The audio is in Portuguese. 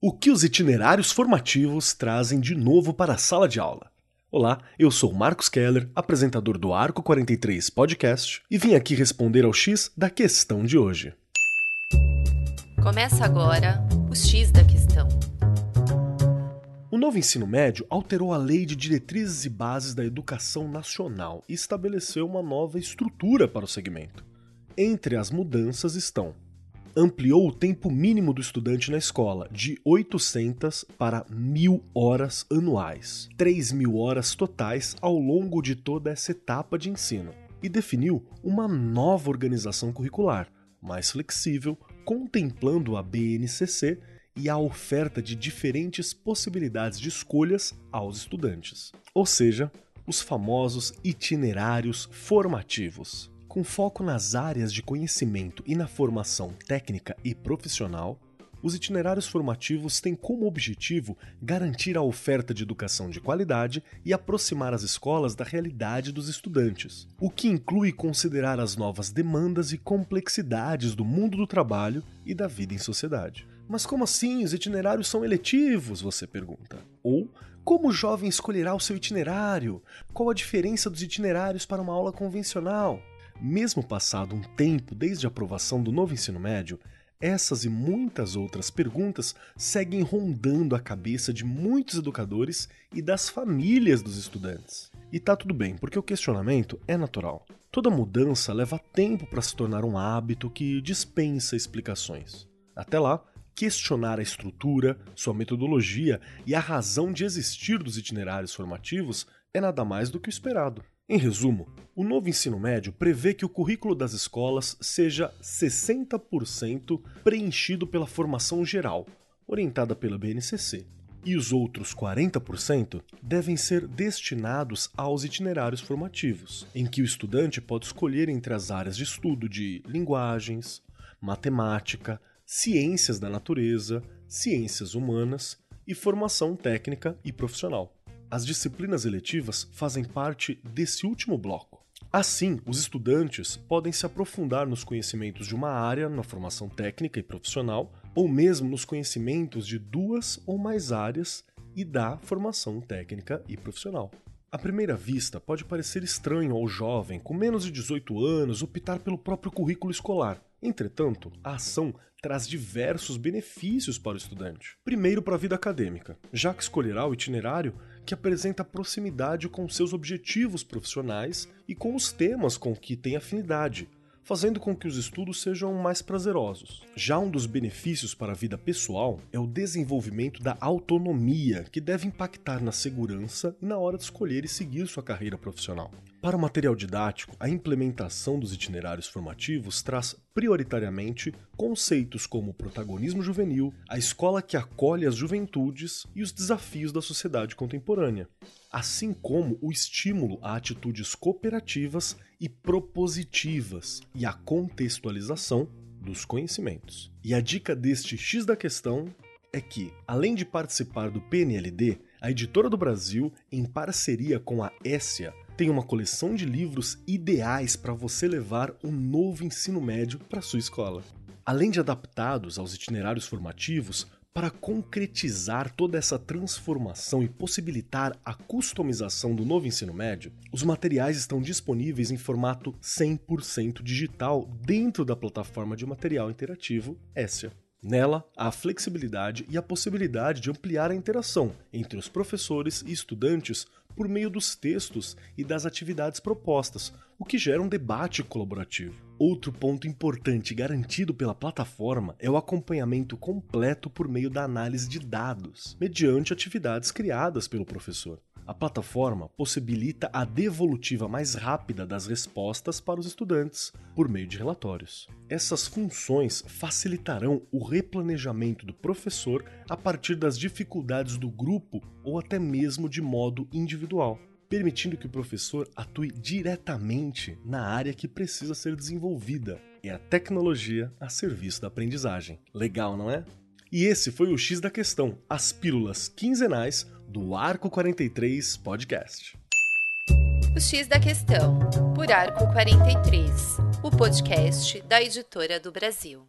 O que os itinerários formativos trazem de novo para a sala de aula? Olá, eu sou Marcos Keller, apresentador do Arco 43 Podcast, e vim aqui responder ao X da questão de hoje. Começa agora o X da questão. O novo ensino médio alterou a Lei de Diretrizes e Bases da Educação Nacional e estabeleceu uma nova estrutura para o segmento. Entre as mudanças estão ampliou o tempo mínimo do estudante na escola de 800 para 1.000 horas anuais, 3.000 horas totais ao longo de toda essa etapa de ensino, e definiu uma nova organização curricular, mais flexível, contemplando a BNCC e a oferta de diferentes possibilidades de escolhas aos estudantes, ou seja, os famosos itinerários formativos com foco nas áreas de conhecimento e na formação técnica e profissional, os itinerários formativos têm como objetivo garantir a oferta de educação de qualidade e aproximar as escolas da realidade dos estudantes, o que inclui considerar as novas demandas e complexidades do mundo do trabalho e da vida em sociedade. Mas como assim os itinerários são eletivos? Você pergunta. Ou como o jovem escolherá o seu itinerário? Qual a diferença dos itinerários para uma aula convencional? Mesmo passado um tempo desde a aprovação do novo ensino médio, essas e muitas outras perguntas seguem rondando a cabeça de muitos educadores e das famílias dos estudantes. E tá tudo bem, porque o questionamento é natural. Toda mudança leva tempo para se tornar um hábito que dispensa explicações. Até lá, questionar a estrutura, sua metodologia e a razão de existir dos itinerários formativos é nada mais do que o esperado. Em resumo, o novo ensino médio prevê que o currículo das escolas seja 60% preenchido pela formação geral, orientada pela BNCC, e os outros 40% devem ser destinados aos itinerários formativos, em que o estudante pode escolher entre as áreas de estudo de linguagens, matemática, ciências da natureza, ciências humanas e formação técnica e profissional. As disciplinas eletivas fazem parte desse último bloco. Assim, os estudantes podem se aprofundar nos conhecimentos de uma área na formação técnica e profissional, ou mesmo nos conhecimentos de duas ou mais áreas e da formação técnica e profissional. À primeira vista, pode parecer estranho ao jovem com menos de 18 anos optar pelo próprio currículo escolar. Entretanto, a ação traz diversos benefícios para o estudante. Primeiro, para a vida acadêmica, já que escolherá o itinerário que apresenta proximidade com seus objetivos profissionais e com os temas com que tem afinidade, fazendo com que os estudos sejam mais prazerosos. Já um dos benefícios para a vida pessoal é o desenvolvimento da autonomia, que deve impactar na segurança e na hora de escolher e seguir sua carreira profissional. Para o material didático, a implementação dos itinerários formativos traz prioritariamente conceitos como o protagonismo juvenil, a escola que acolhe as juventudes e os desafios da sociedade contemporânea, assim como o estímulo a atitudes cooperativas e propositivas e a contextualização dos conhecimentos. E a dica deste X da questão é que, além de participar do PNLD, a editora do Brasil, em parceria com a Essia, tem uma coleção de livros ideais para você levar um novo ensino médio para sua escola. Além de adaptados aos itinerários formativos, para concretizar toda essa transformação e possibilitar a customização do novo ensino médio, os materiais estão disponíveis em formato 100% digital dentro da plataforma de material interativo Essia. Nela, há a flexibilidade e a possibilidade de ampliar a interação entre os professores e estudantes por meio dos textos e das atividades propostas, o que gera um debate colaborativo. Outro ponto importante garantido pela plataforma é o acompanhamento completo por meio da análise de dados, mediante atividades criadas pelo professor. A plataforma possibilita a devolutiva mais rápida das respostas para os estudantes, por meio de relatórios. Essas funções facilitarão o replanejamento do professor a partir das dificuldades do grupo ou até mesmo de modo individual, permitindo que o professor atue diretamente na área que precisa ser desenvolvida. É a tecnologia a serviço da aprendizagem. Legal, não é? E esse foi o X da questão, as pílulas quinzenais do Arco 43 Podcast. O X da questão, por Arco 43, o podcast da editora do Brasil.